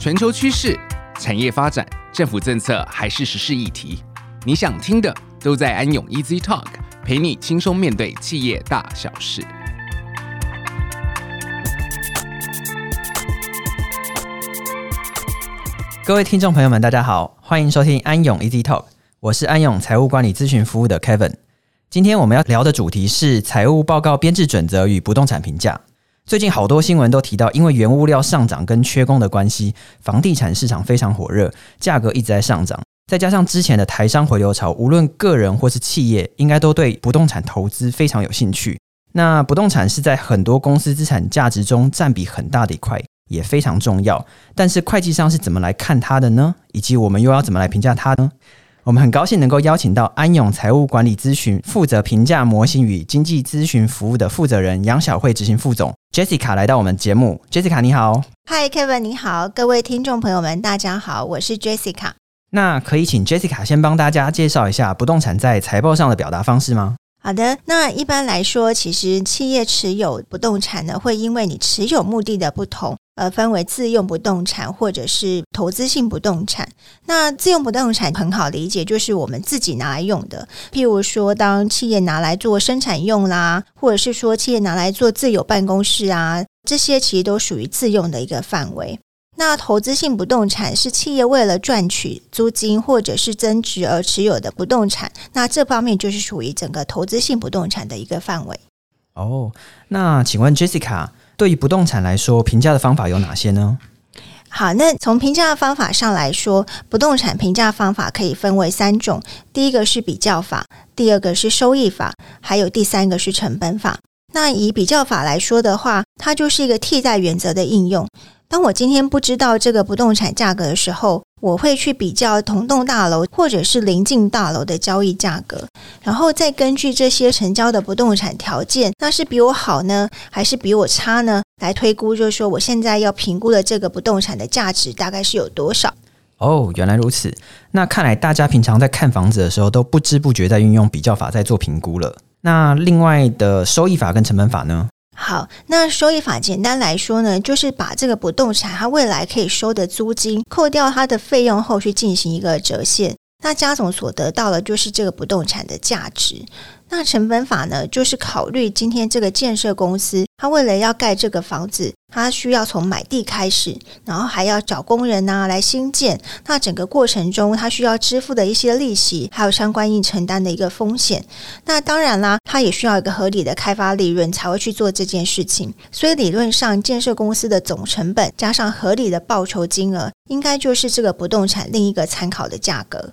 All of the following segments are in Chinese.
全球趋势、产业发展、政府政策还是时事议题，你想听的都在安永 Easy Talk，陪你轻松面对企业大小事。各位听众朋友们，大家好，欢迎收听安永 Easy Talk，我是安永财务管理咨询服务的 Kevin。今天我们要聊的主题是财务报告编制准则与不动产评价。最近好多新闻都提到，因为原物料上涨跟缺工的关系，房地产市场非常火热，价格一直在上涨。再加上之前的台商回流潮，无论个人或是企业，应该都对不动产投资非常有兴趣。那不动产是在很多公司资产价值中占比很大的一块，也非常重要。但是会计上是怎么来看它的呢？以及我们又要怎么来评价它呢？我们很高兴能够邀请到安永财务管理咨询负责评价模型与经济咨询服务的负责人杨晓慧执行副总 Jessica 来到我们节目。Jessica 你好，Hi Kevin 你好，各位听众朋友们大家好，我是 Jessica。那可以请 Jessica 先帮大家介绍一下不动产在财报上的表达方式吗？好的，那一般来说，其实企业持有不动产呢，会因为你持有目的的不同。呃，分为自用不动产或者是投资性不动产。那自用不动产很好理解，就是我们自己拿来用的。譬如说，当企业拿来做生产用啦，或者是说企业拿来做自有办公室啊，这些其实都属于自用的一个范围。那投资性不动产是企业为了赚取租金或者是增值而持有的不动产，那这方面就是属于整个投资性不动产的一个范围。哦，那请问 Jessica。对于不动产来说，评价的方法有哪些呢？好，那从评价的方法上来说，不动产评价方法可以分为三种：第一个是比较法，第二个是收益法，还有第三个是成本法。那以比较法来说的话，它就是一个替代原则的应用。当我今天不知道这个不动产价格的时候，我会去比较同栋大楼或者是邻近大楼的交易价格，然后再根据这些成交的不动产条件，那是比我好呢，还是比我差呢？来推估，就是说我现在要评估的这个不动产的价值大概是有多少？哦，原来如此。那看来大家平常在看房子的时候，都不知不觉在运用比较法在做评估了。那另外的收益法跟成本法呢？好，那收益法简单来说呢，就是把这个不动产它未来可以收的租金扣掉它的费用后，去进行一个折现，那加总所得到的就是这个不动产的价值。那成本法呢，就是考虑今天这个建设公司，他为了要盖这个房子，他需要从买地开始，然后还要找工人呐、来兴建。那整个过程中，他需要支付的一些利息，还有相关应承担的一个风险。那当然啦，他也需要一个合理的开发利润才会去做这件事情。所以理论上，建设公司的总成本加上合理的报酬金额，应该就是这个不动产另一个参考的价格。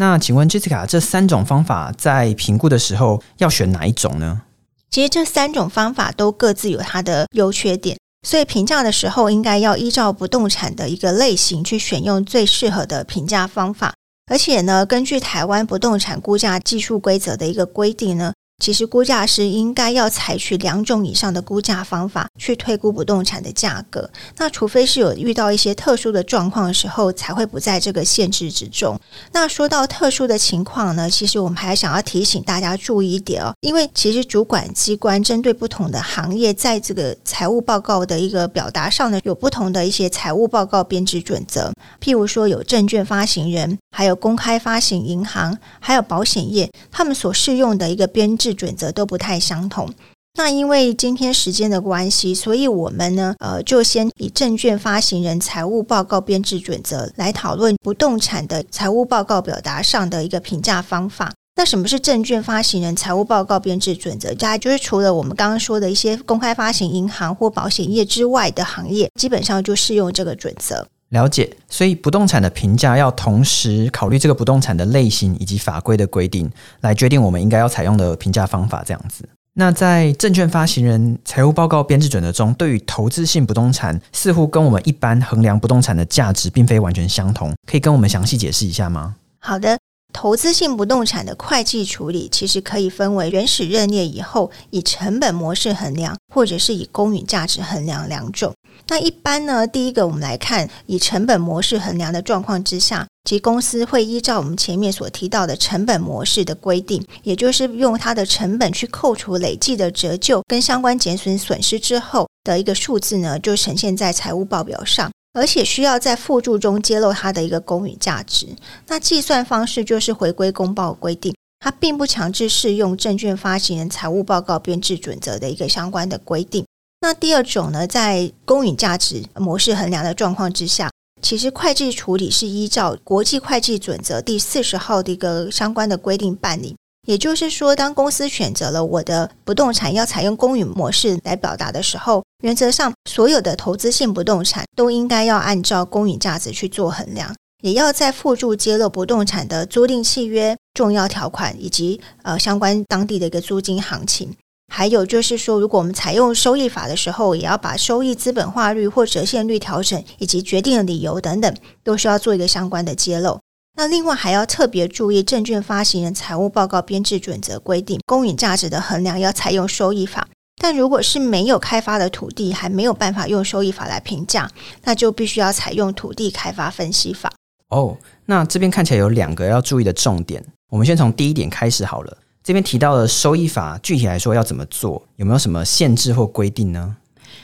那请问 Jessica，这三种方法在评估的时候要选哪一种呢？其实这三种方法都各自有它的优缺点，所以评价的时候应该要依照不动产的一个类型去选用最适合的评价方法。而且呢，根据台湾不动产估价技术规则的一个规定呢。其实估价师应该要采取两种以上的估价方法去推估不动产的价格。那除非是有遇到一些特殊的状况的时候，才会不在这个限制之中。那说到特殊的情况呢，其实我们还想要提醒大家注意一点哦，因为其实主管机关针对不同的行业，在这个财务报告的一个表达上呢，有不同的一些财务报告编制准则。譬如说，有证券发行人，还有公开发行银行，还有保险业，他们所适用的一个编制。准则都不太相同。那因为今天时间的关系，所以我们呢，呃，就先以证券发行人财务报告编制准则来讨论不动产的财务报告表达上的一个评价方法。那什么是证券发行人财务报告编制准则？大概就是除了我们刚刚说的一些公开发行银行或保险业之外的行业，基本上就适用这个准则。了解，所以不动产的评价要同时考虑这个不动产的类型以及法规的规定，来决定我们应该要采用的评价方法。这样子，那在证券发行人财务报告编制准则中，对于投资性不动产，似乎跟我们一般衡量不动产的价值并非完全相同，可以跟我们详细解释一下吗？好的。投资性不动产的会计处理其实可以分为原始认列以后以成本模式衡量，或者是以公允价值衡量两种。那一般呢，第一个我们来看以成本模式衡量的状况之下，其公司会依照我们前面所提到的成本模式的规定，也就是用它的成本去扣除累计的折旧跟相关减损损失之后的一个数字呢，就呈现在财务报表上。而且需要在附注中揭露它的一个公允价值。那计算方式就是回归公报规定，它并不强制适用证券发行人财务报告编制准则的一个相关的规定。那第二种呢，在公允价值模式衡量的状况之下，其实会计处理是依照国际会计准则第四十号的一个相关的规定办理。也就是说，当公司选择了我的不动产要采用公允模式来表达的时候，原则上所有的投资性不动产都应该要按照公允价值去做衡量，也要在附注揭露不动产的租赁契约重要条款以及呃相关当地的一个租金行情。还有就是说，如果我们采用收益法的时候，也要把收益资本化率或折现率调整以及决定的理由等等，都需要做一个相关的揭露。那另外还要特别注意，证券发行人财务报告编制准则规定，公允价值的衡量要采用收益法。但如果是没有开发的土地，还没有办法用收益法来评价，那就必须要采用土地开发分析法。哦，那这边看起来有两个要注意的重点，我们先从第一点开始好了。这边提到的收益法，具体来说要怎么做？有没有什么限制或规定呢？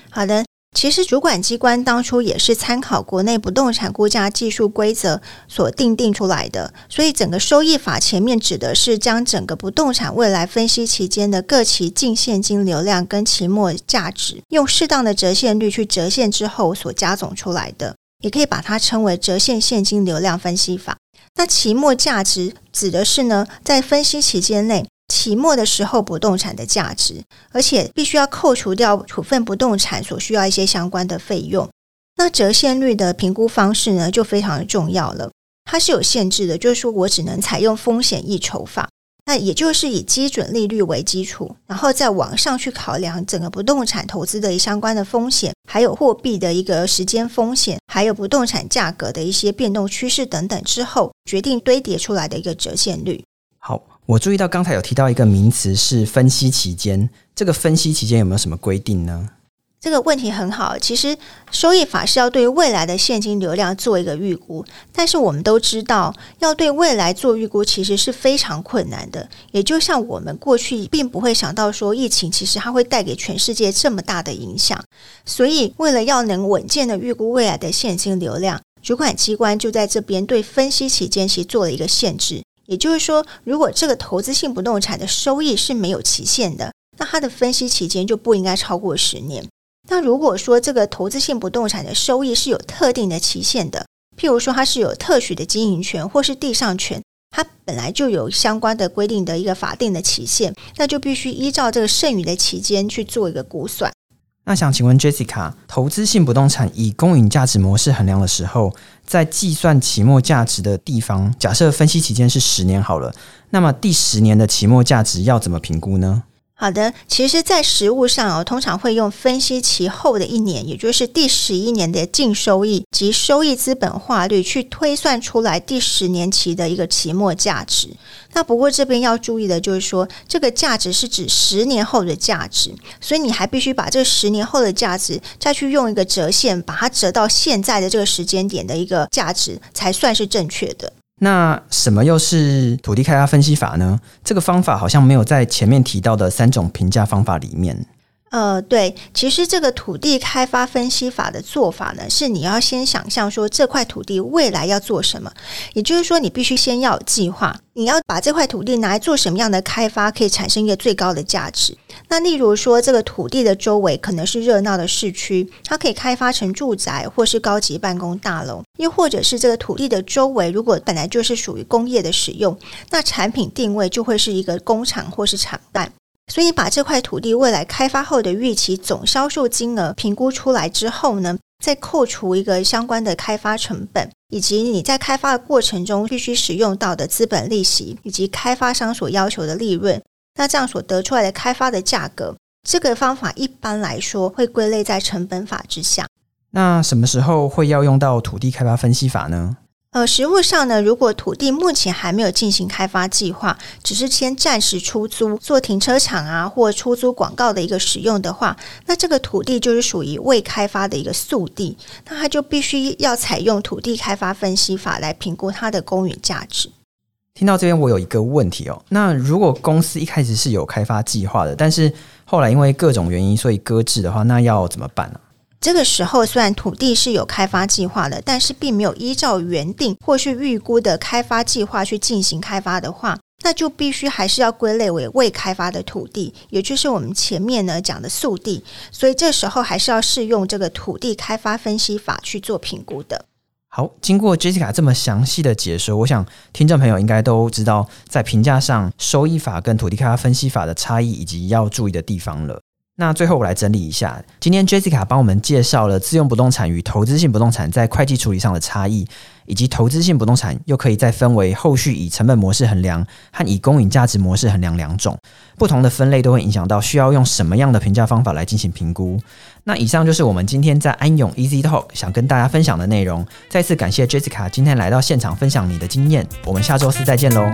好的，其实主管机关当初也是参考国内不动产估价技术规则所定定出来的，所以整个收益法前面指的是将整个不动产未来分析期间的各期净现金流量跟期末价值，用适当的折现率去折现之后所加总出来的，也可以把它称为折现现金流量分析法。那期末价值指的是呢，在分析期间内。期末的时候，不动产的价值，而且必须要扣除掉处分不动产所需要一些相关的费用。那折现率的评估方式呢，就非常的重要了。它是有限制的，就是说我只能采用风险溢筹法，那也就是以基准利率为基础，然后再往上去考量整个不动产投资的相关的风险，还有货币的一个时间风险，还有不动产价格的一些变动趋势等等之后，决定堆叠出来的一个折现率。好。我注意到刚才有提到一个名词是分析期间，这个分析期间有没有什么规定呢？这个问题很好。其实收益法是要对未来的现金流量做一个预估，但是我们都知道，要对未来做预估其实是非常困难的。也就像我们过去并不会想到说疫情其实它会带给全世界这么大的影响，所以为了要能稳健的预估未来的现金流量，主管机关就在这边对分析期间其做了一个限制。也就是说，如果这个投资性不动产的收益是没有期限的，那它的分析期间就不应该超过十年。那如果说这个投资性不动产的收益是有特定的期限的，譬如说它是有特许的经营权或是地上权，它本来就有相关的规定的一个法定的期限，那就必须依照这个剩余的期间去做一个估算。那想请问 Jessica，投资性不动产以公允价值模式衡量的时候，在计算期末价值的地方，假设分析期间是十年好了，那么第十年的期末价值要怎么评估呢？好的，其实，在实务上哦，通常会用分析期后的一年，也就是第十一年的净收益及收益资本化率，去推算出来第十年期的一个期末价值。那不过这边要注意的就是说，这个价值是指十年后的价值，所以你还必须把这十年后的价值再去用一个折现，把它折到现在的这个时间点的一个价值，才算是正确的。那什么又是土地开发分析法呢？这个方法好像没有在前面提到的三种评价方法里面。呃，对，其实这个土地开发分析法的做法呢，是你要先想象说这块土地未来要做什么，也就是说你必须先要有计划，你要把这块土地拿来做什么样的开发，可以产生一个最高的价值。那例如说这个土地的周围可能是热闹的市区，它可以开发成住宅或是高级办公大楼，又或者是这个土地的周围如果本来就是属于工业的使用，那产品定位就会是一个工厂或是厂办。所以，把这块土地未来开发后的预期总销售金额评估出来之后呢，再扣除一个相关的开发成本，以及你在开发的过程中必须使用到的资本利息，以及开发商所要求的利润，那这样所得出来的开发的价格，这个方法一般来说会归类在成本法之下。那什么时候会要用到土地开发分析法呢？呃，实物上呢，如果土地目前还没有进行开发计划，只是先暂时出租做停车场啊，或出租广告的一个使用的话，那这个土地就是属于未开发的一个素地，那它就必须要采用土地开发分析法来评估它的公允价值。听到这边，我有一个问题哦，那如果公司一开始是有开发计划的，但是后来因为各种原因所以搁置的话，那要怎么办呢？这个时候虽然土地是有开发计划的，但是并没有依照原定或是预估的开发计划去进行开发的话，那就必须还是要归类为未开发的土地，也就是我们前面呢讲的速地。所以这时候还是要适用这个土地开发分析法去做评估的。好，经过 Jessica 这么详细的解说，我想听众朋友应该都知道，在评价上收益法跟土地开发分析法的差异以及要注意的地方了。那最后我来整理一下，今天 Jessica 帮我们介绍了自用不动产与投资性不动产在会计处理上的差异，以及投资性不动产又可以再分为后续以成本模式衡量和以公允价值模式衡量两种，不同的分类都会影响到需要用什么样的评价方法来进行评估。那以上就是我们今天在安永 Easy Talk 想跟大家分享的内容。再次感谢 Jessica 今天来到现场分享你的经验，我们下周四再见喽。